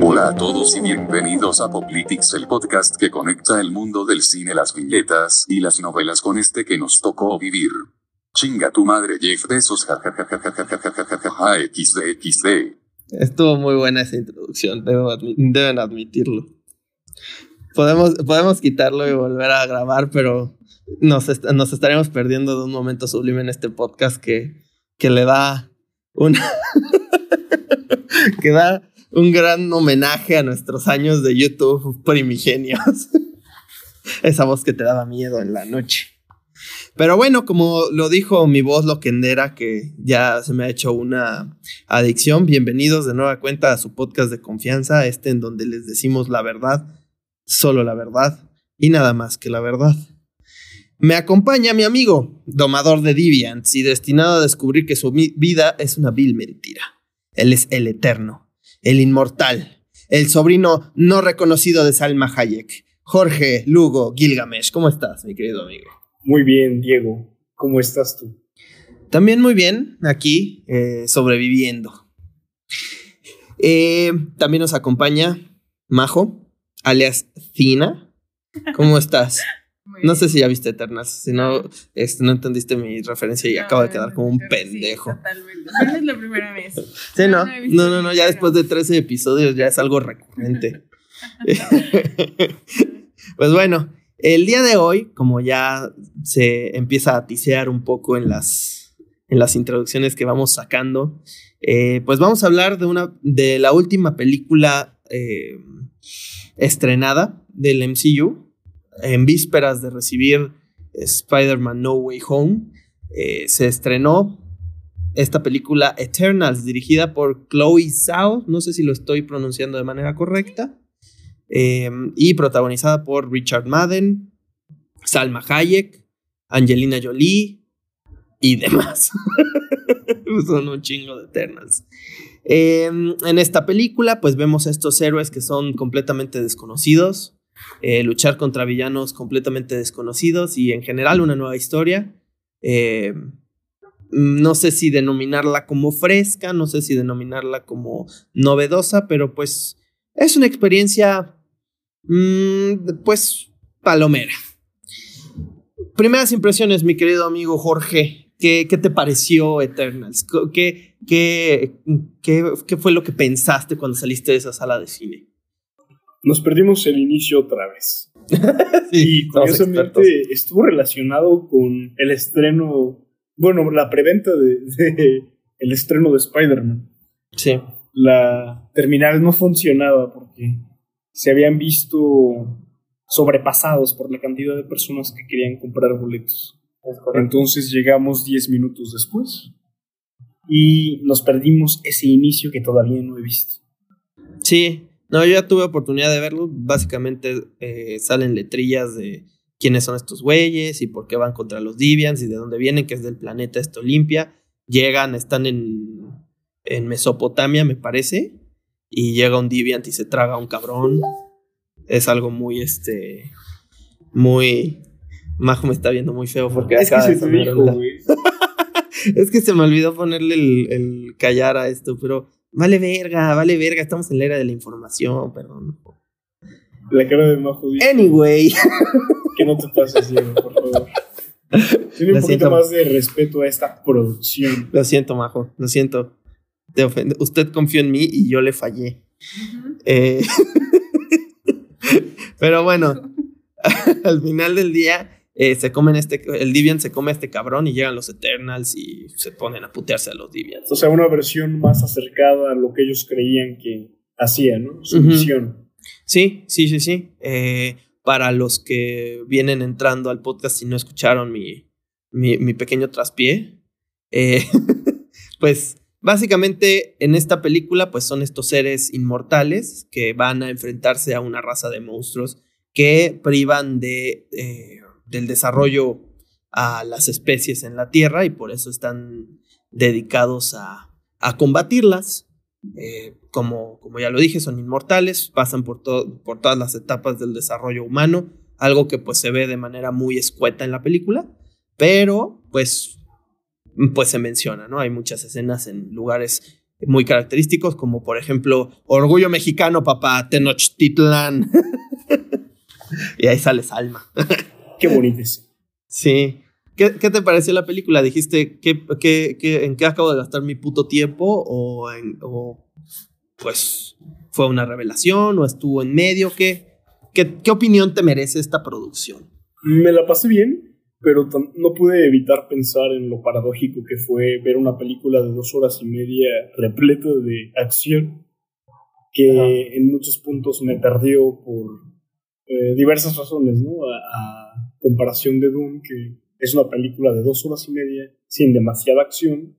Hola a todos y bienvenidos a Poplitics, el podcast que conecta el mundo del cine, las viñetas y las novelas con este que nos tocó vivir. Chinga tu madre Jeff Bezos, jajajajajajajajaja, xd xd. Estuvo muy buena esa introducción, deben admitirlo. Podemos, podemos quitarlo y volver a grabar, pero nos, est- nos estaremos perdiendo de un momento sublime en este podcast que, que le da un que da un gran homenaje a nuestros años de YouTube primigenios. Esa voz que te daba miedo en la noche. Pero bueno, como lo dijo mi voz loquendera, que ya se me ha hecho una adicción, bienvenidos de nueva cuenta a su podcast de confianza, este en donde les decimos la verdad, solo la verdad y nada más que la verdad. Me acompaña mi amigo, domador de Deviants y destinado a descubrir que su vida es una vil mentira. Él es el eterno, el inmortal, el sobrino no reconocido de Salma Hayek, Jorge Lugo Gilgamesh. ¿Cómo estás, mi querido amigo? Muy bien, Diego. ¿Cómo estás tú? También muy bien, aquí, eh, sobreviviendo. Eh, también nos acompaña Majo, alias Cina. ¿Cómo estás? No sé si ya viste Eternas, si no, este, no entendiste mi referencia y No, acabo de quedar como un que sí, pendejo. totalmente. No es la primera vez. Sí, no, No, no no, ya después de 13 episodios ya es algo recurrente. pues bueno, el día de hoy, como ya se empieza a tisear un poco en las, en las introducciones que vamos sacando, eh, pues vamos a hablar de, una, de la última película eh, estrenada del MCU, en vísperas de recibir Spider-Man No Way Home. eh, se estrenó esta película Eternals, dirigida por Chloe Zhao, no sé si lo estoy pronunciando de manera correcta, eh, y protagonizada por Richard Madden, Salma Hayek, Angelina Jolie y demás. Son un chingo de Eternals. Eh, en esta película, pues vemos a estos héroes que son completamente desconocidos, eh, luchar contra villanos completamente desconocidos y en general una nueva historia. Eh, no sé si denominarla como fresca, no sé si denominarla como novedosa, pero pues es una experiencia, mm, pues, palomera. Primeras impresiones, mi querido amigo Jorge, ¿qué, qué te pareció Eternals? ¿Qué, qué, qué, qué fue lo que pensaste cuando saliste de esa sala de cine? Nos perdimos el inicio otra vez. y curiosamente estuvo relacionado con el estreno, bueno, la preventa de, de el estreno de Spider-Man. Sí, La terminal no funcionaba porque se habían visto sobrepasados por la cantidad de personas que querían comprar boletos. Entonces llegamos 10 minutos después y nos perdimos ese inicio que todavía no he visto. Sí, no, yo ya tuve oportunidad de verlo. Básicamente eh, salen letrillas de quiénes son estos güeyes y por qué van contra los Divians y de dónde vienen, que es del planeta esto Olimpia. Llegan, están en, en Mesopotamia, me parece, y llega un Diviant y se traga a un cabrón. Es algo muy, este, muy... Majo me está viendo muy feo porque Es que acaba de sonar dijo, es que se me olvidó ponerle el, el callar a esto, pero vale verga, vale verga, estamos en la era de la información, perdón. La cara de Majo dice Anyway, que no te pases, Diego, por favor. Tiene Lo un poquito siento. más de respeto a esta producción. lo siento, Majo, lo siento. Te ofende- Usted confió en mí y yo le fallé. Eh, pero bueno, al final del día eh, se comen este, el Divian se come a este cabrón y llegan los Eternals y se ponen a putearse a los Divians. O sea, una versión más acercada a lo que ellos creían que hacía, ¿no? Su misión. Sí, sí, sí, sí. Eh, para los que vienen entrando al podcast y no escucharon mi, mi, mi pequeño traspié, eh, pues básicamente en esta película pues son estos seres inmortales que van a enfrentarse a una raza de monstruos que privan de, del desarrollo a las especies en la Tierra y por eso están dedicados a, a combatirlas. Eh, como, como ya lo dije, son inmortales, pasan por, to- por todas las etapas del desarrollo humano, algo que pues se ve de manera muy escueta en la película, pero pues, pues se menciona, ¿no? Hay muchas escenas en lugares muy característicos, como por ejemplo Orgullo Mexicano, papá, Tenochtitlan. y ahí sale Salma. Qué bonito es. Sí. ¿Qué, ¿Qué, te pareció la película? ¿Dijiste ¿qué, qué, qué, en qué acabo de gastar mi puto tiempo? ¿O, en, o pues fue una revelación? ¿O estuvo en medio? ¿Qué, qué, qué opinión te merece esta producción? Me la pasé bien, pero no pude evitar pensar en lo paradójico que fue ver una película de dos horas y media repleta de acción, que en muchos puntos me perdió por eh, diversas razones, ¿no? A, comparación de Doom, que es una película de dos horas y media, sin demasiada acción,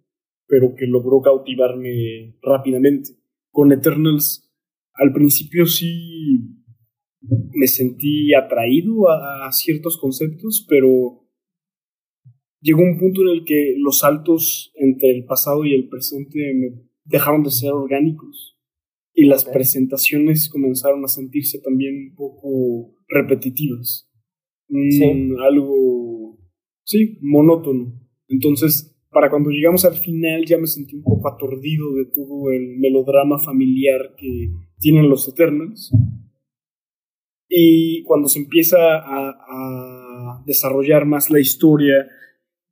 pero que logró cautivarme rápidamente. Con Eternals, al principio sí me sentí atraído a, a ciertos conceptos, pero llegó un punto en el que los saltos entre el pasado y el presente me dejaron de ser orgánicos y las presentaciones comenzaron a sentirse también un poco repetitivas. Sí. Algo, sí, monótono. Entonces, para cuando llegamos al final ya me sentí un poco aturdido de todo el melodrama familiar que tienen los Eternals. Y cuando se empieza a, a desarrollar más la historia,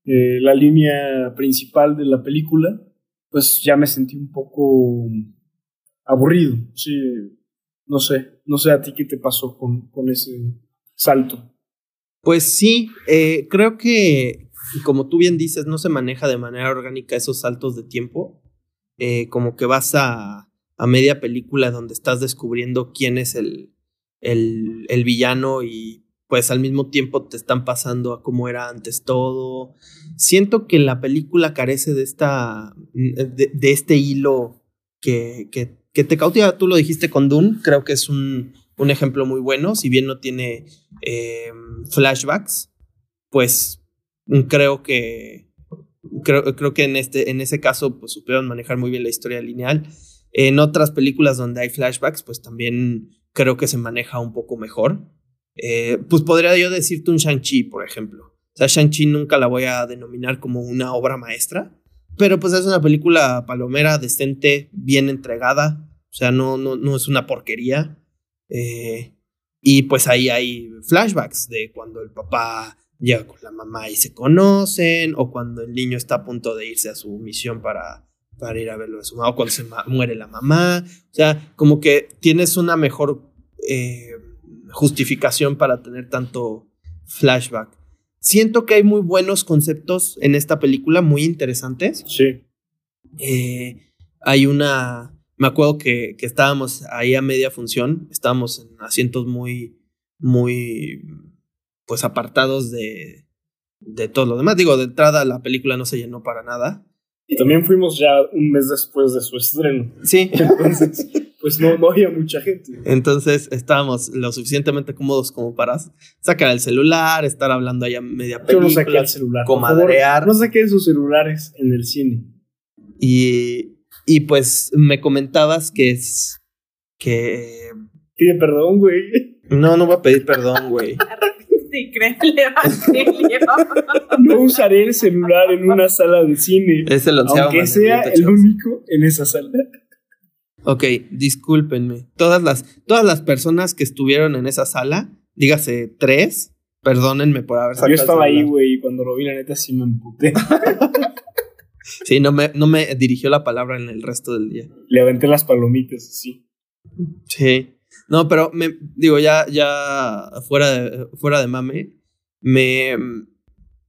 eh, la línea principal de la película, pues ya me sentí un poco aburrido. Sí, no sé, no sé a ti qué te pasó con, con ese salto. Pues sí, eh, creo que, como tú bien dices, no se maneja de manera orgánica esos saltos de tiempo. Eh, como que vas a, a, media película donde estás descubriendo quién es el, el, el, villano y pues al mismo tiempo te están pasando a cómo era antes todo. Siento que la película carece de, esta, de, de este hilo que, que, que te cautiva. Tú lo dijiste con Dune, creo que es un un ejemplo muy bueno, si bien no tiene eh, flashbacks, pues creo que creo, creo que en este en ese caso pues supieron manejar muy bien la historia lineal. En otras películas donde hay flashbacks, pues también creo que se maneja un poco mejor. Eh, pues podría yo decirte un Shang-Chi, por ejemplo. O sea, Shang-Chi nunca la voy a denominar como una obra maestra, pero pues es una película palomera, decente, bien entregada. O sea, no, no, no es una porquería. Eh, y pues ahí hay flashbacks de cuando el papá llega con la mamá y se conocen, o cuando el niño está a punto de irse a su misión para, para ir a verlo a su mamá, o cuando se muere la mamá. O sea, como que tienes una mejor eh, justificación para tener tanto flashback. Siento que hay muy buenos conceptos en esta película, muy interesantes. Sí. Eh, hay una me acuerdo que, que, estábamos ahí a media función, estábamos en asientos muy, muy, pues apartados de, de todo lo demás. Digo, de entrada la película no se llenó para nada. Y también fuimos ya un mes después de su estreno. Sí. Entonces, pues no, no había mucha gente. Entonces estábamos lo suficientemente cómodos como para sacar el celular, estar hablando allá media película. Yo no saqué el celular. Comadrear. no saqué sus celulares en el cine. Y, y pues me comentabas que es. que. Pide perdón, güey. No, no voy a pedir perdón, güey. Evangelio. No usaré el celular en una sala de cine. Es el Aunque sea el único en esa sala. Ok, discúlpenme. Todas las, todas las personas que estuvieron en esa sala, dígase tres, perdónenme por haber sacado Yo estaba ahí, güey, y cuando lo vi, la neta sí me emputé. Sí, no me, no me dirigió la palabra en el resto del día. Le aventé las palomitas, sí. Sí. No, pero me digo, ya, ya fuera de, fuera de mame, me,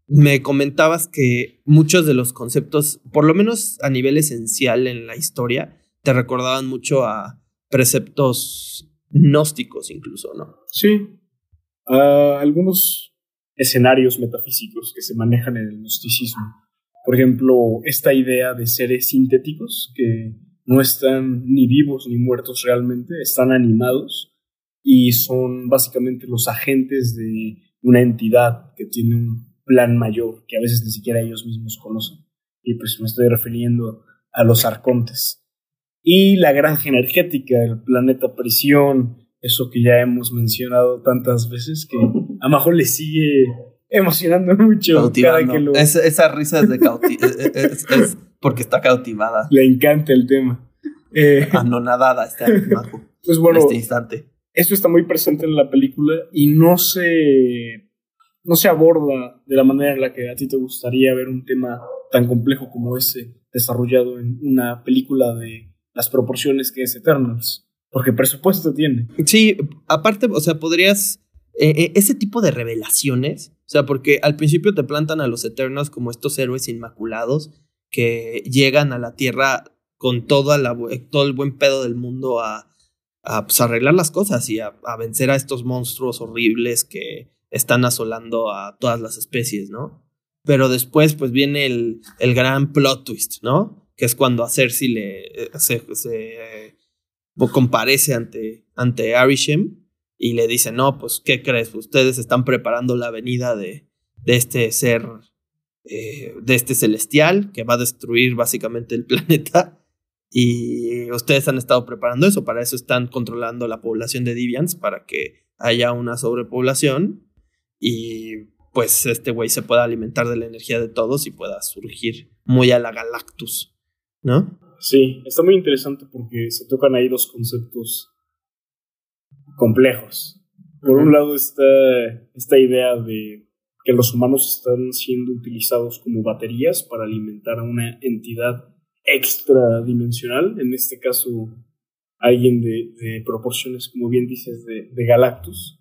me comentabas que muchos de los conceptos, por lo menos a nivel esencial en la historia, te recordaban mucho a preceptos gnósticos incluso, ¿no? Sí. Algunos escenarios metafísicos que se manejan en el gnosticismo por ejemplo, esta idea de seres sintéticos que no están ni vivos ni muertos realmente, están animados y son básicamente los agentes de una entidad que tiene un plan mayor que a veces ni siquiera ellos mismos conocen. Y pues me estoy refiriendo a los arcontes. Y la granja energética, el planeta prisión, eso que ya hemos mencionado tantas veces, que a Majo le sigue emocionando mucho cada que lo... Es- esa risa es de cauti es, es- es porque está cautivada. Le encanta el tema. Eh, Anonadada está Majo, pues en bueno, este instante. esto está muy presente en la película y no se, no se aborda de la manera en la que a ti te gustaría ver un tema tan complejo como ese desarrollado en una película de las proporciones que es Eternals. Porque presupuesto tiene. Sí, aparte, o sea, podrías. eh, eh, ese tipo de revelaciones. O sea, porque al principio te plantan a los Eternals como estos héroes inmaculados que llegan a la Tierra con todo el buen pedo del mundo a, pues, arreglar las cosas y a, vencer a estos monstruos horribles que están asolando a todas las especies, ¿no? Pero después, pues viene el, gran plot twist, ¿no? Que es cuando a Cersei le, eh, se, eh, comparece ante, ante Arishem y le dice, no, pues, ¿qué crees? Ustedes están preparando la venida de este ser, eh, de este celestial que va a destruir básicamente el planeta. Y ustedes han estado preparando eso, para eso están controlando la población de Deviants, para que haya una sobrepoblación y pues este güey se pueda alimentar de la energía de todos y pueda surgir muy a la Galactus, ¿no? Sí, está muy interesante porque se tocan ahí dos conceptos complejos. Por un lado está esta idea de que los humanos están siendo utilizados como baterías para alimentar a una entidad extradimensional, en este caso alguien de, proporciones, como bien dices, de, de Galactus.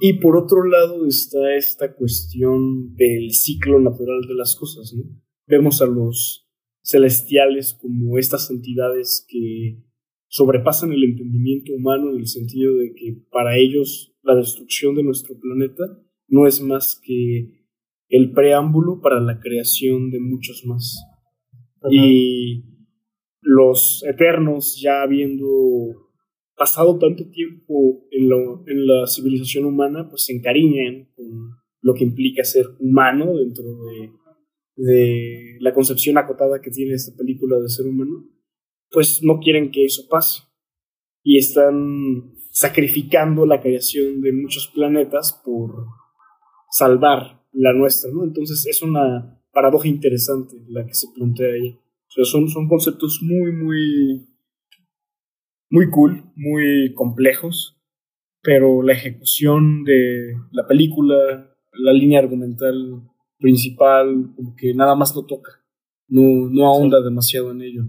Y por otro lado está esta cuestión del ciclo natural de las cosas, ¿no? Vemos a los celestiales como estas entidades que sobrepasan el entendimiento humano en el sentido de que para ellos la destrucción de nuestro planeta no es más que el preámbulo para la creación de muchos más. Y los eternos, ya habiendo pasado tanto tiempo en, lo- en la civilización humana, pues se encariñan con lo que implica ser humano dentro de, de la concepción acotada que tiene esta película de ser humano, pues no quieren que eso pase. Y están sacrificando la creación de muchos planetas por salvar la nuestra, ¿no? Entonces es una paradoja interesante la que se plantea ahí. O sea, son, son conceptos muy, muy, muy cool, muy complejos, pero la ejecución de la película, la línea argumental principal, como que nada más lo toca, no, no ahonda demasiado en ello.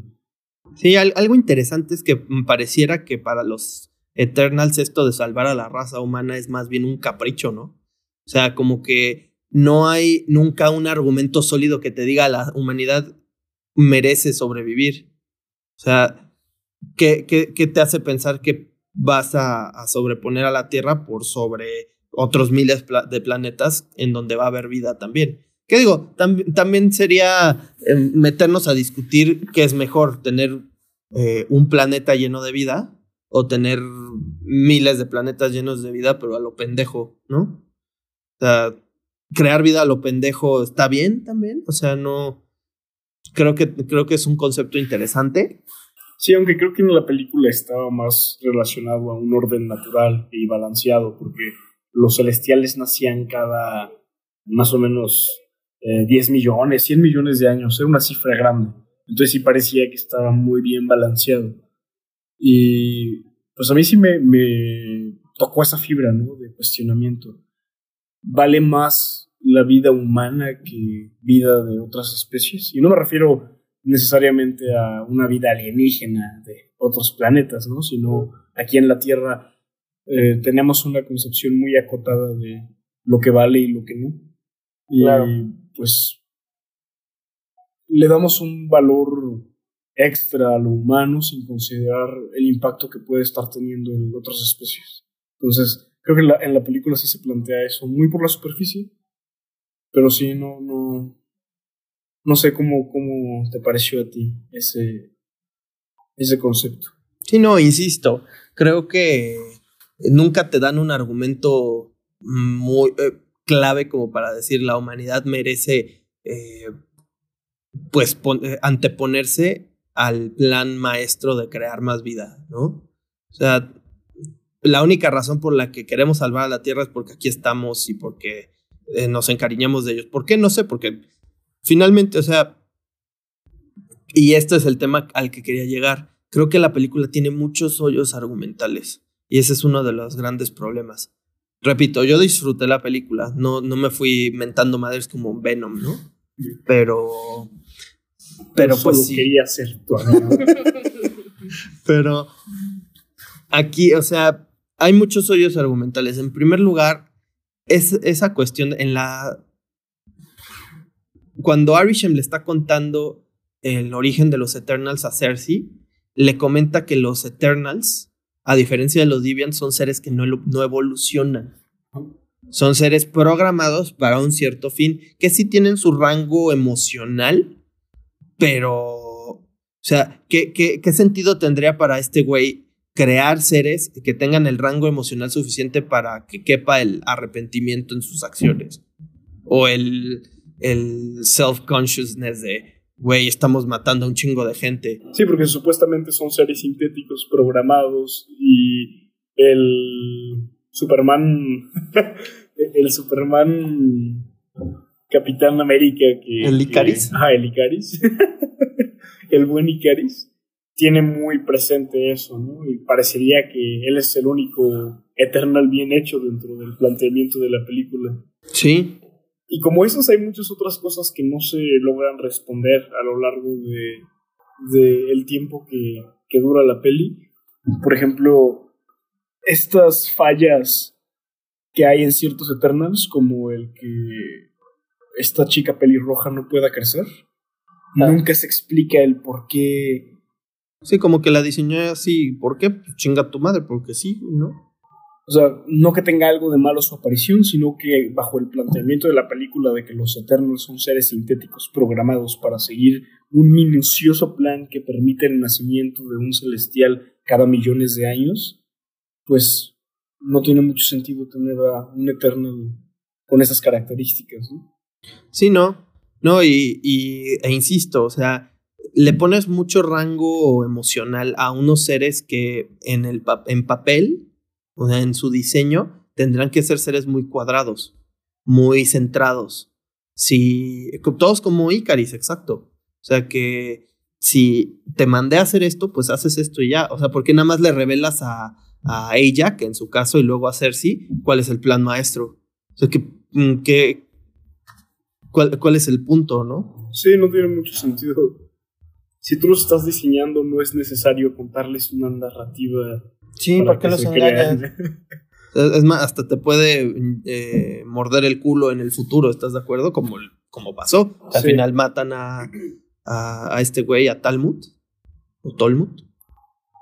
Sí, al- algo interesante es que pareciera que para los Eternals esto de salvar a la raza humana es más bien un capricho, ¿no? O sea, como que no hay nunca un argumento sólido que te diga la humanidad merece sobrevivir. O sea, ¿qué, qué, qué te hace pensar que vas a, sobreponer a la Tierra por sobre otros miles de planetas en donde va a haber vida también? ¿Qué digo? Tam- también sería eh, meternos a discutir qué es mejor, tener eh, un planeta lleno de vida o tener miles de planetas llenos de vida, pero a lo pendejo, ¿no? Sea, crear vida a lo pendejo está bien también, o sea, no... Creo que, creo que es un concepto interesante. Sí, aunque creo que en la película estaba más relacionado a un orden natural y balanceado, porque los celestiales nacían cada más o menos eh, 10 millones, 100 millones de años, era una cifra grande. Entonces sí parecía que estaba muy bien balanceado. Y pues a mí sí me, me tocó esa fibra, ¿no? De cuestionamiento. ¿Vale más la vida humana que vida de otras especies? Y no me refiero necesariamente a una vida alienígena de otros planetas, ¿no? Sino aquí en la Tierra eh, tenemos una concepción muy acotada de lo que vale y lo que no. Y Claro. pues le damos un valor extra a lo humano sin considerar el impacto que puede estar teniendo en otras especies. Entonces, creo que en la, en la película sí se plantea eso, muy por la superficie, pero sí, no, no, no sé cómo, cómo te pareció a ti ese, ese concepto. Sí, no, insisto, creo que nunca te dan un argumento muy eh, clave como para decir la humanidad merece eh, pues eh, anteponerse al plan maestro de crear más vida, ¿no? O sea, la única razón por la que queremos salvar a la Tierra es porque aquí estamos y porque eh, nos encariñamos de ellos. ¿Por qué? No sé, porque finalmente, o sea, y este es el tema al que quería llegar. Creo que la película tiene muchos hoyos argumentales y ese es uno de los grandes problemas. Repito, yo disfruté la película, no, no me fui mentando madres como Venom, ¿no? Pero. Pero Solo pues sí. quería ser tu Pero aquí, o sea, hay muchos hoyos argumentales. En primer lugar, es esa cuestión en la. Cuando Arishem le está contando el origen de los Eternals a Cersei, le comenta que los Eternals, a diferencia de los Deviants, son seres que no, evolucionan. Son seres programados para un cierto fin, que sí tienen su rango emocional, pero. O sea, ¿qué, qué, qué sentido tendría para este güey crear seres que tengan el rango emocional suficiente para que quepa el arrepentimiento en sus acciones? O el, el self-consciousness de, güey, estamos matando a un chingo de gente. Sí, porque supuestamente son seres sintéticos programados y el Superman, el Superman Capitán América que... ¿El Icaris? Ah, el Icaris. el buen Icaris tiene muy presente eso, ¿no? Y parecería que él es el único Eternal bien hecho dentro del planteamiento de la película. Sí. Y como esas hay muchas otras cosas que no se logran responder a lo largo de, de el tiempo que, que dura la peli. Por ejemplo, estas fallas que hay en ciertos Eternals, como el que esta chica pelirroja no pueda crecer. Ah. Nunca se explica el por qué. Sí, como que la diseñó así. ¿Por qué? Pues chinga tu madre, porque sí, ¿no? O sea, no que tenga algo de malo su aparición, sino que bajo el planteamiento de la película de que los Eternals son seres sintéticos programados para seguir un minucioso plan que permite el nacimiento de un celestial cada millones de años, pues no tiene mucho sentido tener a un Eternal con esas características, ¿no? Sí, no. No, y, y e insisto, o sea, le pones mucho rango emocional a unos seres que en, el en papel o sea, en su diseño, tendrán que ser seres muy cuadrados, muy centrados. Si, todos como Icaris, exacto. O sea que si te mandé a hacer esto, pues haces esto y ya. O sea, ¿por qué nada más le revelas a, a ella, que en su caso, y luego a Cersei, cuál es el plan maestro? O sea, que, que cuál, cuál es el punto, ¿no? Sí, no tiene mucho sentido. Si tú los estás diseñando, no es necesario contarles una narrativa Sí, ¿para, qué los engañas? Es más, hasta te puede eh, morder el culo en el futuro, ¿estás de acuerdo? Como, como pasó. Al sí. final matan a, a, a, este güey, a Talmud. O Tolmud.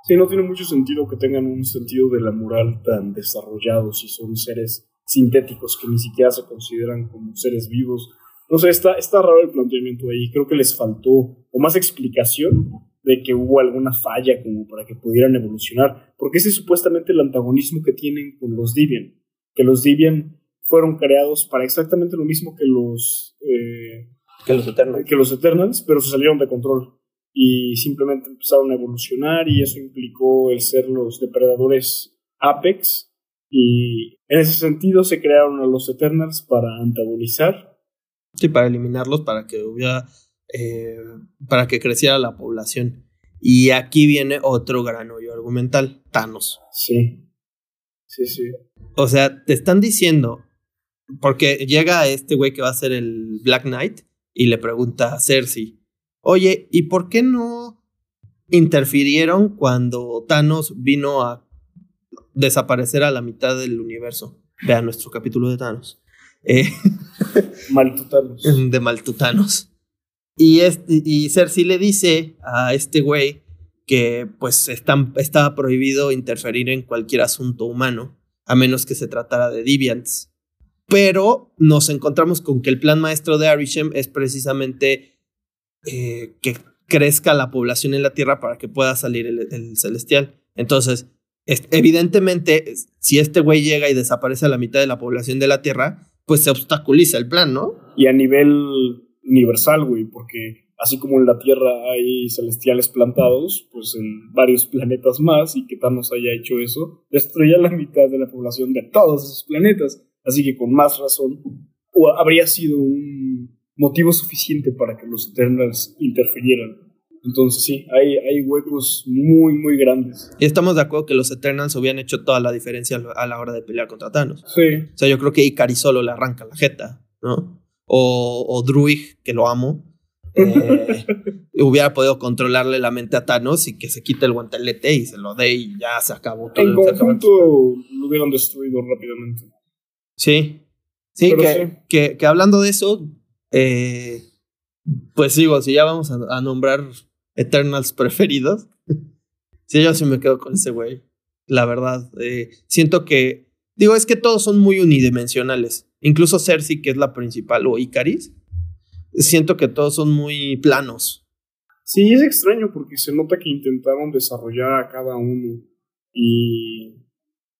Sí, no tiene mucho sentido que tengan un sentido de la moral tan desarrollado si son seres sintéticos que ni siquiera se consideran como seres vivos. No sé, está, está raro el planteamiento ahí. Creo que les faltó o más explicación de que hubo alguna falla como para que pudieran evolucionar, porque ese es supuestamente el antagonismo que tienen con los Divian, que los Divian fueron creados para exactamente lo mismo que los eh, que los Eternals, que los Eternals, pero se salieron de control y simplemente empezaron a evolucionar y eso implicó el ser los depredadores Apex y en ese sentido se crearon a los Eternals para antagonizar. Sí, para eliminarlos, para que hubiera eh, para que creciera la población. Y aquí viene otro gran hoyo argumental, Thanos. Sí. Sí, sí. O sea, te están diciendo, porque llega este güey que va a ser el Black Knight y le pregunta a Cersei, oye, ¿y por qué no interfirieron cuando Thanos vino a desaparecer a la mitad del universo? Vean nuestro capítulo de Thanos. Eh, Maltutanos. De Maltutanos. Y, este, y Cersei le dice a este güey que pues estaba prohibido interferir en cualquier asunto humano, a menos que se tratara de Deviants. Pero nos encontramos con que el plan maestro de Arishem es precisamente eh, que crezca la población en la Tierra para que pueda salir el, el celestial. Entonces, es, evidentemente, si este güey llega y desaparece a la mitad de la población de la Tierra, pues se obstaculiza el plan, ¿no? Y a nivel universal, güey, porque así como en la Tierra hay celestiales plantados, pues en varios planetas más, y que Thanos haya hecho eso, destruye la mitad de la población de todos esos planetas. Así que con más razón, habría sido un motivo suficiente para que los Eternals interfirieran. Entonces sí, hay, hay huecos muy, muy grandes. Y estamos de acuerdo que los Eternals hubieran hecho toda la diferencia a la hora de pelear contra Thanos. Sí. O sea, yo creo que Ikari solo le arranca la jeta, ¿no? O, o Druig, que lo amo, eh, hubiera podido controlarle la mente a Thanos y que se quite el guantelete y se lo dé y ya se acabó todo. En conjunto lo hubieran destruido rápidamente. Sí. Sí, que, sí. Que, que hablando de eso, eh, pues digo, si ya vamos a, a nombrar Eternals preferidos, sí, yo sí me quedo con ese güey. La verdad, eh, siento que, digo, es que todos son muy unidimensionales. Incluso Cersei, que es la principal, o Icaris, siento que todos son muy planos. Sí, es extraño porque se nota que intentaron desarrollar a cada uno y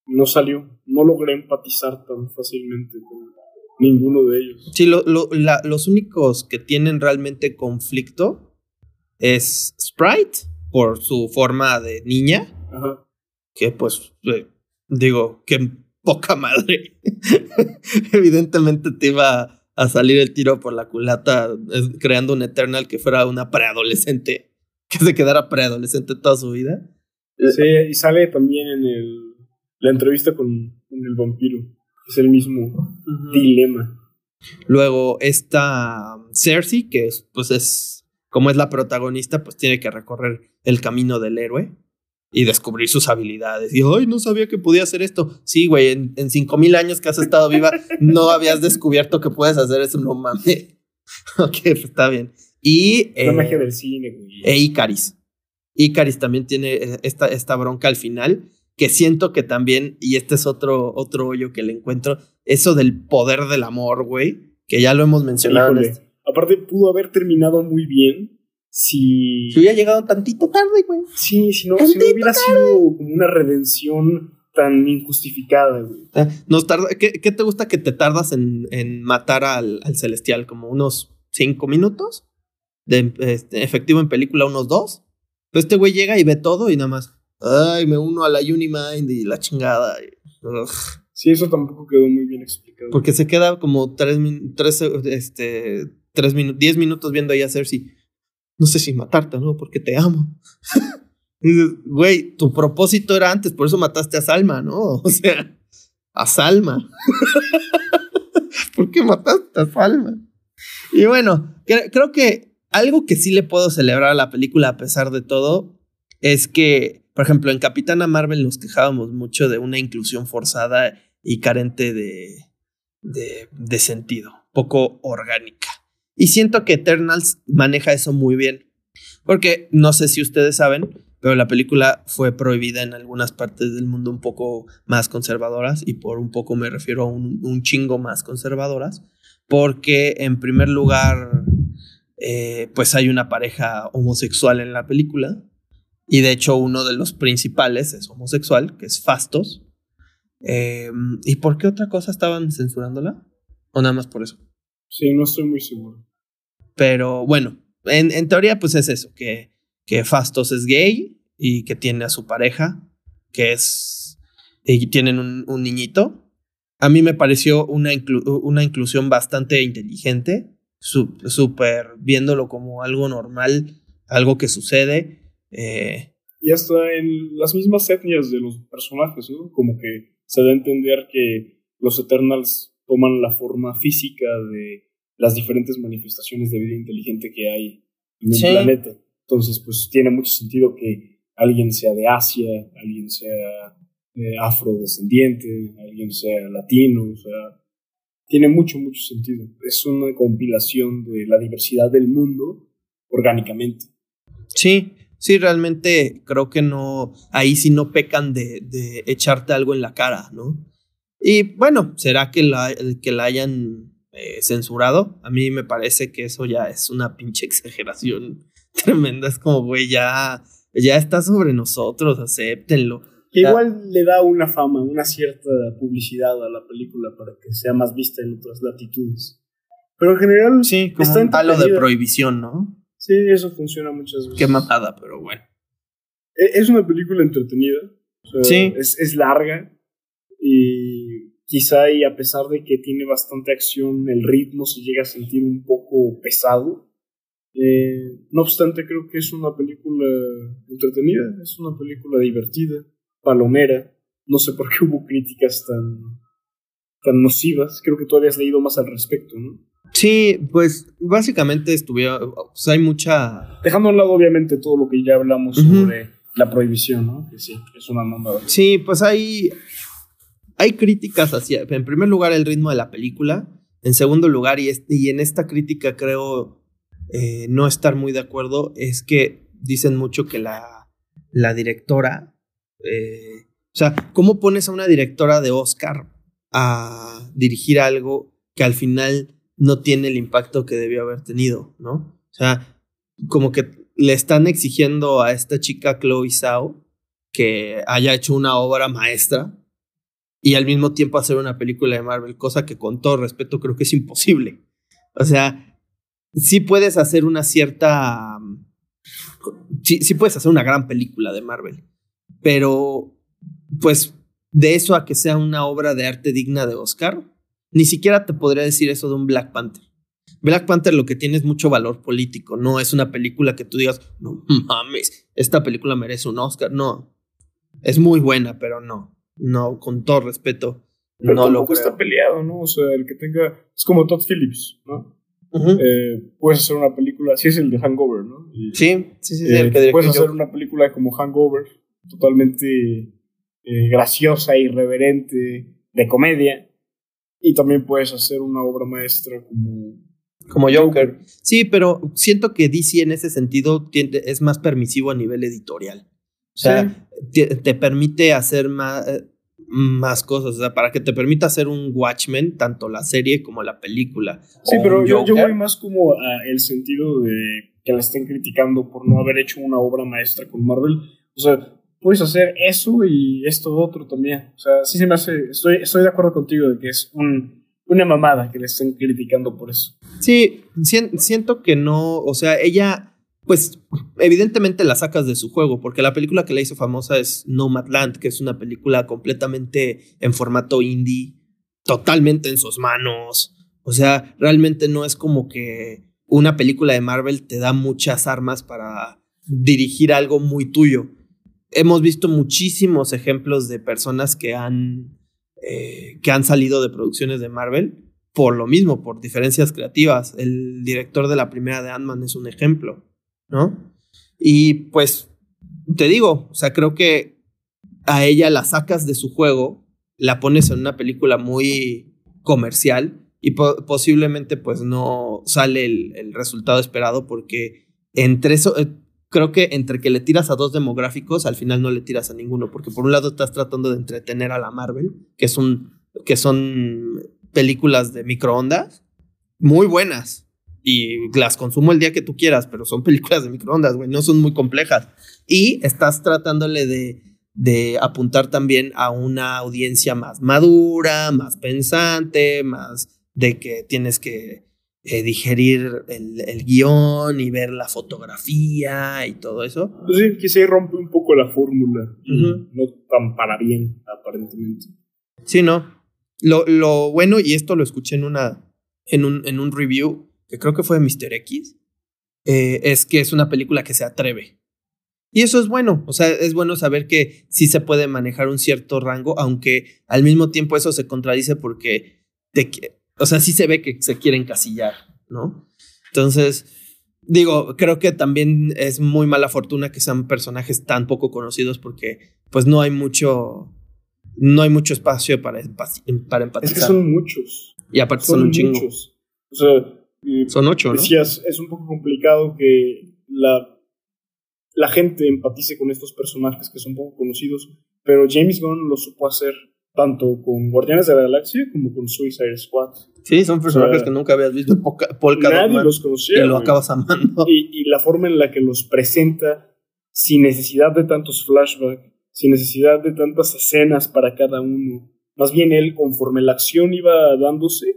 no salió. No logré empatizar tan fácilmente con ninguno de ellos. Sí, lo- lo- la- los únicos que tienen realmente conflicto es Sprite, por su forma de niña, Ajá. que pues eh, digo que poca madre evidentemente te iba a salir el tiro por la culata eh, creando un Eternal que fuera una preadolescente que se quedara preadolescente toda su vida Sí, y sale también en el, la entrevista con, con el vampiro. Es el mismo dilema. luego esta Cersei que es, pues es como es la protagonista pues tiene que recorrer el camino del héroe y descubrir sus habilidades. Y, ay, no sabía que podía hacer esto. Sí, güey, en, en 5000 años que has estado viva, no habías descubierto que puedes hacer eso, no mames. ok, pues está bien. Y. la eh, magia del cine, güey. e Icaris. Icaris también tiene eh, esta, esta bronca al final, que siento que también, y este es otro, otro hoyo que le encuentro, eso del poder del amor, güey, que ya lo hemos mencionado. en este- Aparte, pudo haber terminado muy bien si. Si hubiera llegado tantito tarde, güey. Sí, si no, si no hubiera sido como una redención tan injustificada, güey. Ah, Nos tarda, ¿qué, qué te gusta que te tardas en, en matar al, al celestial? ¿Como unos cinco minutos? De este, efectivo en película, unos dos. Pues este güey llega y ve todo y nada más. Ay, me uno a la Unimind y la chingada. ugh. Sí, eso tampoco quedó muy bien explicado. Porque se queda como tres, tres, este, tres minutos, diez minutos viendo ahí a Cersei. No sé si matarte no, porque te amo. Dices, güey, tu propósito era antes, por eso mataste a Salma, ¿no? O sea, a Salma. ¿Por qué mataste a Salma? Y bueno, cre- creo que algo que sí le puedo celebrar a la película a pesar de todo es que, por ejemplo, en Capitana Marvel nos quejábamos mucho de una inclusión forzada y carente de, de sentido, poco orgánica. Y siento que Eternals maneja eso muy bien. Porque no sé si ustedes saben, pero la película fue prohibida en algunas partes del mundo un poco más conservadoras, y por un poco me refiero a un, chingo más conservadoras, porque en primer lugar, eh, pues hay una pareja homosexual en la película, y de hecho uno de los principales es homosexual, que es Fastos. Eh, ¿Y por qué otra cosa estaban censurándola? ¿O nada más por eso? Sí, no estoy muy seguro. Pero bueno, en, teoría pues es eso, que, que Fastos es gay y que tiene a su pareja, que es... y tienen un, un niñito. A mí me pareció una, una inclusión bastante inteligente, súper viéndolo como algo normal, algo que sucede. eh, Y hasta en las mismas etnias de los personajes, ¿no? Como que se da a entender que los Eternals toman la forma física de las diferentes manifestaciones de vida inteligente que hay en el Sí. planeta. Entonces, pues tiene mucho sentido que alguien sea de Asia, alguien sea eh, afrodescendiente, alguien sea latino, o sea, tiene mucho, mucho sentido. Es una compilación de la diversidad del mundo orgánicamente. Sí, sí, realmente creo que no, ahí sí no pecan de, de echarte algo en la cara, ¿no? Y bueno, ¿será que la, que la hayan eh, censurado? A mí me parece que eso ya es una pinche exageración tremenda. Es como, güey, ya, ya está sobre nosotros, acéptenlo. Que igual le da una fama, una cierta publicidad a la película para que sea más vista en otras latitudes. Pero en general, Sí, como está un palo de prohibición, ¿no? Sí, eso funciona muchas veces. Qué mamada, pero bueno. E- Es una película entretenida. o sea, Sí. Es, es larga. Y quizá y a pesar de que tiene bastante acción, el ritmo se llega a sentir un poco pesado. Eh, no obstante, creo que es una película entretenida, es una película divertida, palomera. No sé por qué hubo críticas tan, tan nocivas. Creo que tú habías leído más al respecto, ¿no? Sí, pues básicamente estuvieron, pues hay mucha... Dejando a un lado obviamente todo lo que ya hablamos sobre la prohibición, ¿no? Que sí, es una mamada. Sí, pues hay, hay críticas hacia, en primer lugar, el ritmo de la película. En segundo lugar, y, en esta crítica creo eh, no estar muy de acuerdo, es que dicen mucho que la, la directora, eh, o sea, ¿cómo pones a una directora de Oscar a dirigir algo que al final no tiene el impacto que debió haber tenido, ¿no? O sea, como que le están exigiendo a esta chica Chloe Zhao que haya hecho una obra maestra y al mismo tiempo hacer una película de Marvel, cosa que con todo respeto creo que es imposible. O sea, sí puedes hacer una cierta... Sí, puedes hacer una gran película de Marvel, pero pues de eso a que sea una obra de arte digna de Oscar, ni siquiera te podría decir eso de un Black Panther. Black Panther lo que tiene es mucho valor político, no es una película que tú digas, no mames, esta película merece un Oscar, no. Es muy buena, pero no, no, con todo respeto. Pero no tampoco lo creo. está peleado, ¿no? O sea, el que tenga. Es como Todd Phillips, ¿no? Eh, puedes hacer una película. Sí, es el de Hangover, ¿no? Y, Sí, sí, sí, sí, eh, el que puedes hacer una película como Hangover, totalmente eh, graciosa, irreverente, de comedia. Y también puedes hacer una obra maestra como. como Joker. Sí, pero siento que DC en ese sentido tiende- es más permisivo a nivel editorial. O sea, te, te permite hacer más, eh, más cosas. O sea, para que te permita hacer un Watchmen, tanto la serie como la película. Sí, pero yo, yo voy más como a el sentido de que la estén criticando por no haber hecho una obra maestra con Marvel. O sea, puedes hacer eso y esto otro también. O sea, sí se me hace. Estoy, estoy de acuerdo contigo de que es un, una mamada que le estén criticando por eso. Sí, sien- siento que no, o sea, ella, pues evidentemente la sacas de su juego, porque la película que la hizo famosa es Nomadland, que es una película completamente en formato indie, totalmente en sus manos. O sea, realmente no es como que una película de Marvel te da muchas armas para dirigir algo muy tuyo. Hemos visto muchísimos ejemplos de personas que han, eh, que han salido de producciones de Marvel por lo mismo, por diferencias creativas. El director de la primera de Ant-Man es un ejemplo, ¿no? Y pues, te digo, o sea, creo que a ella la sacas de su juego, la pones en una película muy comercial y po- posiblemente pues no sale el, el resultado esperado porque entre eso, eh, creo que entre que le tiras a dos demográficos, al final no le tiras a ninguno, porque por un lado estás tratando de entretener a la Marvel, que es un, que son películas de microondas muy buenas y las consumo el día que tú quieras, pero son películas de microondas, güey, no son muy complejas. Y estás tratándole de, de apuntar también a una audiencia más madura, más pensante, más de que tienes que eh, digerir el, el guion y ver la fotografía y todo eso. Pues sí, quizá rompe un poco la fórmula. y Ujú. No tan para bien, aparentemente. Sí, no. Lo, lo bueno, y esto lo escuché en una. En un, en un review, que creo que fue de Mr. X. eh, es que es una película que se atreve. Y eso es bueno. O sea, es bueno saber que sí se puede manejar un cierto rango, aunque al mismo tiempo eso se contradice porque te, o sea, sí se ve que se quieren casillar, ¿no? Entonces, digo, creo que también es muy mala fortuna que sean personajes tan poco conocidos porque pues no hay mucho no hay mucho espacio para, para Es empatizar. que son muchos. y aparte son, Son un chingo. O sea, eh, Son ocho, ¿no? decías, es un poco complicado que la, la gente empatice con estos personajes que son poco conocidos, pero James Gunn lo supo hacer tanto con Guardianes de la Galaxia como con Suicide Squad. Sí, son personajes O sea, que nunca habías visto. Polka, Polka Nadie los y conocía. lo güey. acabas amando. y, y la forma en la que los presenta sin necesidad de tantos flashbacks, sin necesidad de tantas escenas para cada uno. Más bien él, conforme la acción iba dándose,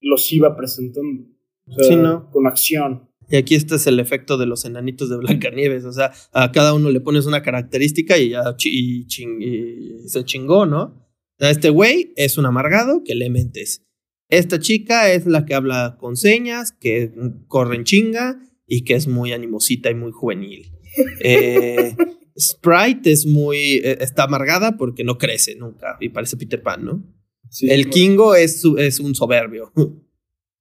los iba presentando. O sea, Sí, ¿no? Con acción. Y aquí este es el efecto de los enanitos de Blancanieves. O sea, a cada uno le pones una característica y ya y chin- y se chingó, ¿no? sea, este güey es un amargado que le mentes. Esta chica es la que habla con señas, que corre en chinga y que es muy animosita y muy juvenil. Eh, Sprite es muy. eh, está amargada porque no crece nunca y parece Peter Pan, ¿no? Sí, el claro. Kingo es, es un soberbio.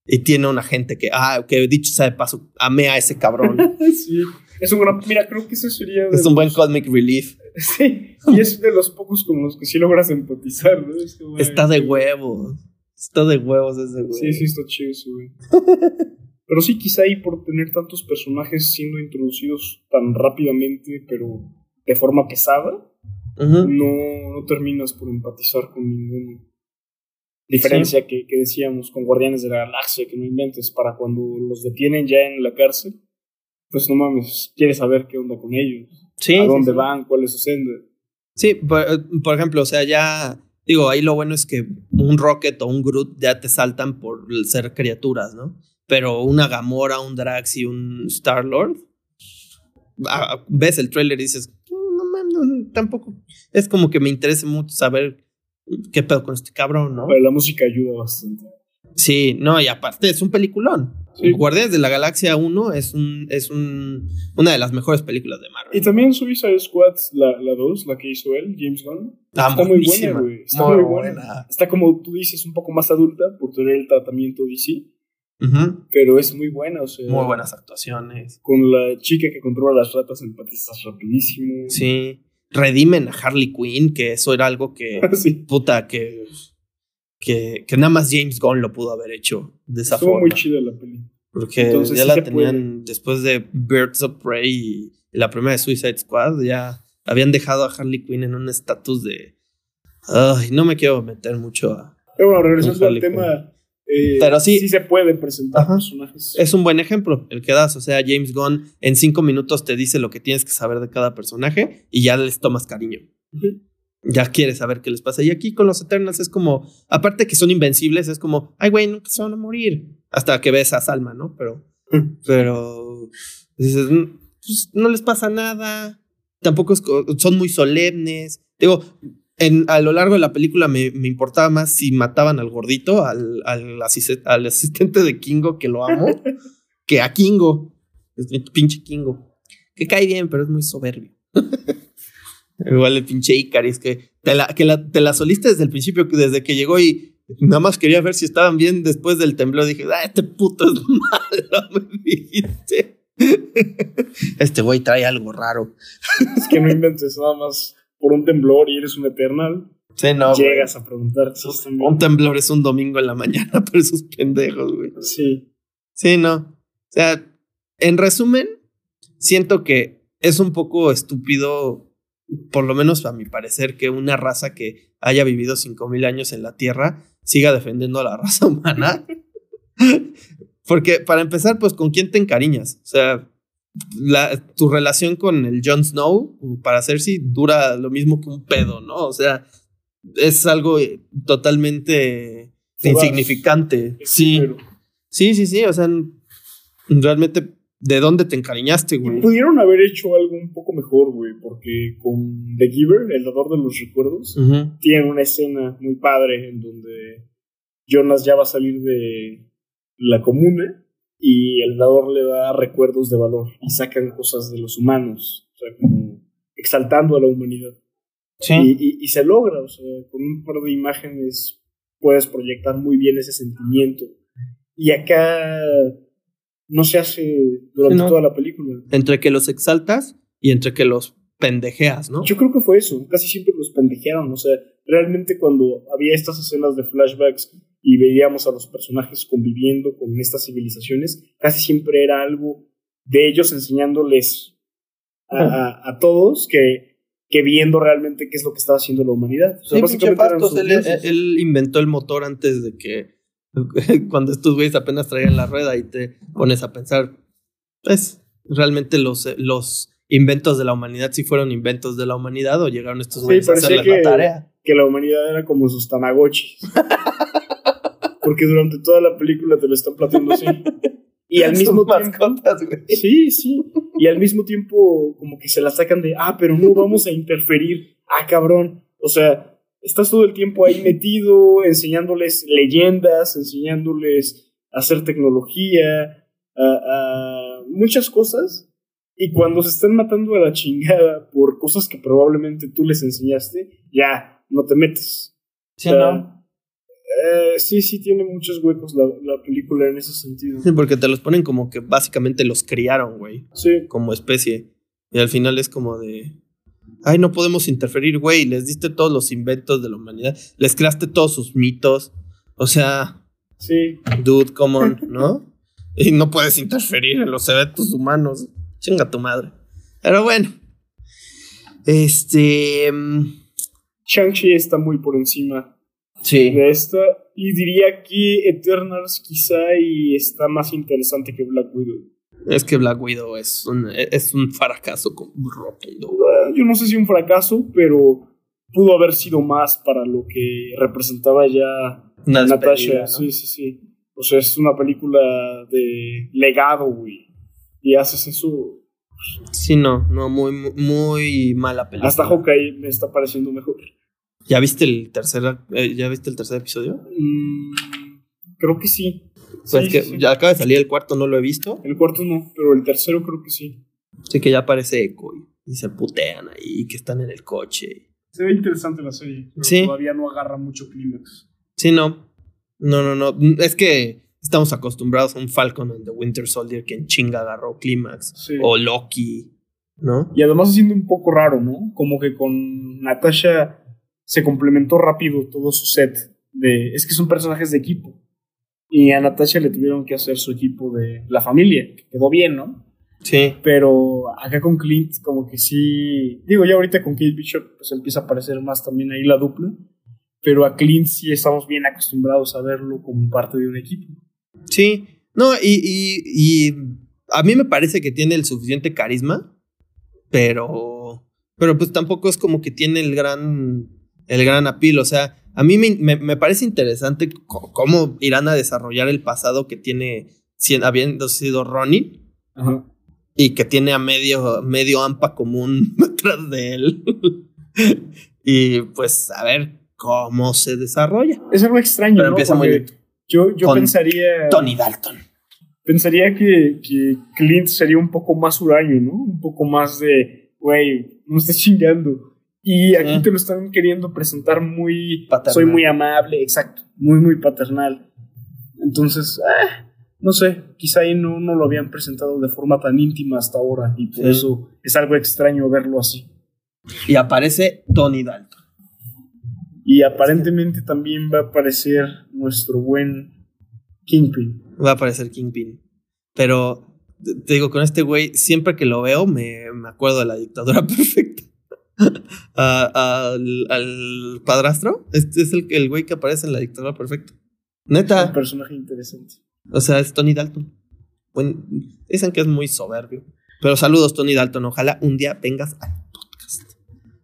Y tiene una gente que, ah, que dicho sea de paso, amé a ese cabrón. Sí. Es un gran. Mira, creo que ese sería. es un buen comic relief. Sí. Y es de los pocos con los que sí logras empatizar, ¿no? Es Está de huevos. Está de huevos ese güey. Sí, sí, está chido ese güey. Pero sí, quizá ahí por tener tantos personajes siendo introducidos tan rápidamente, pero de forma pesada, Ujú. no, no terminas por empatizar con ninguna diferencia que, que decíamos con Guardianes de la Galaxia, que no inventes, para cuando los detienen ya en la cárcel, pues no mames, quieres saber qué onda con ellos, Sí, a dónde sí. van, cuál es su senda. Sí, por, por ejemplo, o sea, ya. Digo, ahí lo bueno es que un Rocket o un Groot ya te saltan por ser criaturas, ¿no? Pero una Gamora, un Drax y un Star Lord. ves el trailer y dices, no mames, no, tampoco. Es como que me interesa mucho saber qué pedo con este cabrón, ¿no? Pero la música ayuda bastante. Sí, no, y aparte es un peliculón. Sí. Guardianes de la Galaxia 1 es un es un una de las mejores películas de Y Marvel. también Suicide Squad, la, la 2, la que hizo él, James Gunn, Ah, está muy buena, güey. Está Muy muy, buena. buena. Está como tú dices, un poco más adulta por tener el tratamiento DC, pero es muy buena, o sea. Muy buenas actuaciones. Con la chica que controla las ratas empatizas rapidísimo. Sí. Redimen a Harley Quinn, que eso era algo que sí. puta que que, que nada más James Gunn lo pudo haber hecho de esa Estuvo forma. muy chida la peli. Porque Entonces ya sí la tenían después de Birds of Prey y la primera de Suicide Squad, ya habían dejado a Harley Quinn en un estatus de. Ay, no me quiero meter mucho a. Pero bueno, regresando al tema. Eh, Pero sí. se pueden presentar Ajá. personajes. Es un buen ejemplo el que das. O sea, James Gunn en cinco minutos te dice lo que tienes que saber de cada personaje y ya les tomas cariño. Ya quieres saber qué les pasa. Y aquí con los Eternals es como, aparte que son invencibles, es como, ay, güey, nunca se van a morir. Hasta que ves a Salma, ¿no? Pero, pero dices, "Mm, pues no les pasa nada. Tampoco es son muy solemnes. Digo, en, a lo largo de la película me, me importaba más si mataban al gordito, al, al, asiste- al asistente de Kingo, que lo amo, que a Kingo. Es mi pinche Kingo. Que cae bien, pero es muy soberbio. Igual el pinche Icaris, que, te la, que la- te la soliste desde el principio, que desde que llegó y nada más quería ver si estaban bien después del temblor. Dije, ah, este puto es malo, me dijiste. Este güey trae algo raro. Es que no inventes nada más por un temblor y eres un eternal. Sí, no. llegas a preguntar. Un temblor es un domingo en la mañana, pero esos pendejos, güey. Sí. Sí, no. O sea, en resumen, siento que es un poco estúpido, por lo menos a mi parecer, que una raza que haya vivido 5000 años en la Tierra siga defendiendo a la raza humana. Porque para empezar, pues, ¿con quién te encariñas? O sea, la- tu relación con el Jon Snow, para Cersei, dura lo mismo que un pedo, ¿no? O sea, es algo eh, totalmente Fugaz. insignificante. Sí. Sí, sí, sí, o sea, realmente, ¿de dónde te encariñaste, güey? pudieron haber hecho algo un poco mejor, güey, porque con The Giver, el dador de los recuerdos, Ujú. tienen una escena muy padre en donde Jonas ya va a salir de la comuna y el dador le da recuerdos de valor y sacan cosas de los humanos, o sea, como exaltando a la humanidad. Sí. Y, y- y se logra, o sea, con un par de imágenes puedes proyectar muy bien ese sentimiento. Y acá no se hace durante Sí, no. toda la película. Entre que los exaltas y entre que los pendejeas, ¿no? Yo creo que fue eso, casi siempre los pendejearon, o sea, realmente cuando había estas escenas de flashbacks y veíamos a los personajes conviviendo con estas civilizaciones, casi siempre era algo de ellos enseñándoles a, a- a todos que, que viendo realmente qué es lo que estaba haciendo la humanidad. O sea, Sí, básicamente Fastos, él, él inventó el motor antes de que cuando estos güeyes apenas traían la rueda y te pones a pensar, pues realmente los, eh, los inventos de la humanidad sí fueron inventos de la humanidad o llegaron estos Sí, güeyes a parecía hacerle la que- tarea. que la humanidad era como sus tamagotchis. Porque durante toda la película te lo están planteando así. Y al mismo Sus tiempo. mascotas, güey. Sí, sí. Y al mismo tiempo, como que se la sacan de, ah, pero no vamos a interferir. Ah, cabrón. O sea, estás todo el tiempo ahí metido, enseñándoles leyendas, enseñándoles a hacer tecnología, a, a muchas cosas. Y cuando se están matando a la chingada por cosas que probablemente tú les enseñaste, ya, no te metes. ¿Sí O sea, no? Eh, sí, sí, tiene muchos huecos la, la película en ese sentido. Sí, porque te los ponen como que básicamente los criaron, güey, Sí, como especie. Y al final es como de. Ay, no podemos interferir, güey. Les diste todos los inventos de la humanidad. Les creaste todos sus mitos. O sea, sí. dude, come on, ¿no? Y no puedes interferir en los eventos humanos. Chinga tu madre. Pero bueno. Este. mm, Shang-Chi está muy por encima Sí. de esta. Y diría que Eternals quizá y está más interesante que Black Widow. Es que Black Widow es un, es un fracaso rotundo. Yo no sé si un fracaso, pero pudo haber sido más para lo que representaba ya Una Natasha. Sí, sí, sí. O sea, es una película de legado, güey. Y haces eso. Sí, no, no, muy- muy mala película. Hasta Hawkeye me está pareciendo mejor. ¿Ya viste el tercer, eh, ¿ya viste el tercer episodio? Mm, creo que sí. Pues Sí, que sí, ya acaba de salir el cuarto, no lo he visto. El cuarto no, pero el tercero creo que sí. Sí que ya aparece Echo y, y se putean ahí, que están en el coche. Se ve interesante la serie, pero Sí. todavía no agarra mucho clímax. Sí, no. No, no, no. Es que estamos acostumbrados a un Falcon and the Winter Soldier que en chinga agarró Clímax. Sí. O Loki, ¿no? Y además haciendo un poco raro, ¿no? Como que con Natasha se complementó rápido todo su set. De, es que son personajes de equipo. Y a Natasha le tuvieron que hacer su equipo de la familia, que quedó bien, ¿no? Sí. Pero acá con Clint, como que sí. Digo, ya ahorita con Kate Bishop, pues empieza a aparecer más también ahí la dupla. Pero a Clint sí estamos bien acostumbrados a verlo como parte de un equipo. Sí. No, y, y, y a mí me parece que tiene el suficiente carisma, pero, pero pues tampoco es como que tiene el gran, el gran apil. O sea, a mí me, me- me parece interesante cómo irán a desarrollar el pasado que tiene, habiendo sido Ronin. Ajá. y que tiene a medio, medio AMPA común detrás de él. y pues a ver cómo se desarrolla. Es algo extraño, Pero ¿no? empieza muy lento. Yo, yo pensaría. Tony Dalton. Pensaría que, que Clint sería un poco más huraño, ¿no? Un poco más de, güey, no estés chingando. Y aquí te lo están queriendo presentar muy... Paternal. Soy muy amable, exacto. Muy, muy paternal. Entonces, ah, no sé, quizá ahí no, no lo habían presentado de forma tan íntima hasta ahora. Y por Sí. eso es algo extraño verlo así. Y aparece Tony Dalton. Y aparentemente también va a aparecer nuestro buen Kingpin. Va a aparecer Kingpin. Pero te te digo, con este güey, siempre que lo veo, me, me acuerdo de la dictadura perfecta. A- al, al padrastro. Este es el, el güey que aparece en la dictadura perfecta. Es un Neta. personaje interesante. O sea, es Tony Dalton. Buen- dicen que es muy soberbio. Pero saludos, Tony Dalton. Ojalá un día vengas al podcast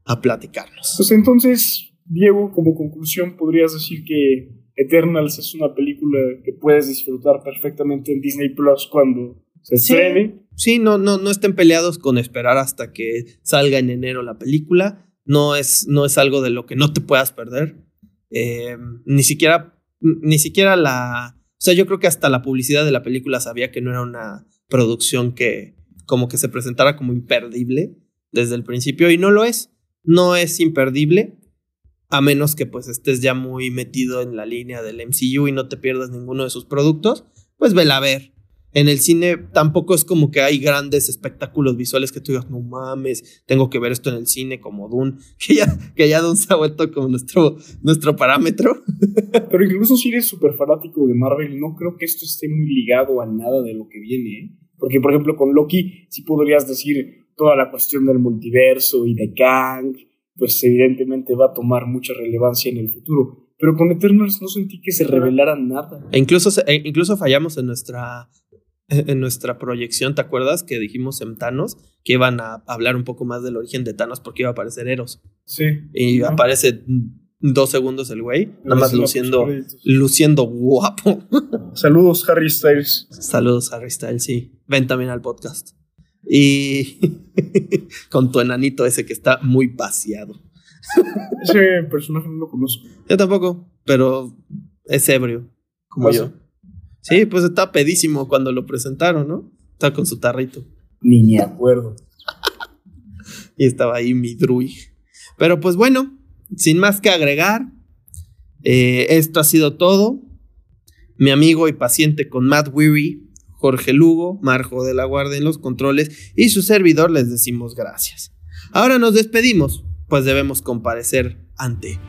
a platicarnos. Pues entonces, Diego, como conclusión, podrías decir que Eternals es una película que puedes disfrutar perfectamente en Disney Plus cuando se Sí. estrene. Sí, no, no, no estén peleados con esperar hasta que salga en enero la película. No es, no es algo de lo que no te puedas perder. Eh, ni siquiera, ni siquiera la. O sea, yo creo que hasta la publicidad de la película sabía que no era una producción que como que se presentara como imperdible desde el principio y no lo es. No es imperdible a menos que pues estés ya muy metido en la línea del MCU y no te pierdas ninguno de sus productos, pues vela a ver. En el cine tampoco es como que hay grandes espectáculos visuales que tú digas, no mames, tengo que ver esto en el cine como Dune, que ya, que ya Dune se ha vuelto como nuestro, nuestro parámetro. Pero incluso si eres súper fanático de Marvel, no creo que esto esté muy ligado a nada de lo que viene. ¿eh? Porque, por ejemplo, con Loki sí podrías decir toda la cuestión del multiverso y de Kang, pues evidentemente va a tomar mucha relevancia en el futuro. Pero con Eternals no sentí que se revelara nada. E incluso, e incluso fallamos en nuestra, en nuestra proyección, ¿te acuerdas? Que dijimos en Thanos que iban a hablar un poco más del origen de Thanos porque iba a aparecer Eros. Sí. Y aparece dos segundos el güey, nada más luciendo, luciendo guapo. Saludos, Harry Styles. Saludos Harry Styles, sí. Ven también al podcast. Y con tu enanito ese que está muy vaciado. Ese personaje no lo conozco. Yo tampoco, pero es ebrio, como Ah, yo. Sí, pues está pedísimo cuando lo presentaron, ¿no? Está con su tarrito. Ni me acuerdo. Y estaba ahí mi druid. Pero pues bueno, sin más que agregar, eh, esto ha sido todo. Mi amigo y paciente con Matt Weary, Jorge Lugo, Marjo de la Guardia en los controles y su servidor les decimos gracias. Ahora nos despedimos, pues debemos comparecer ante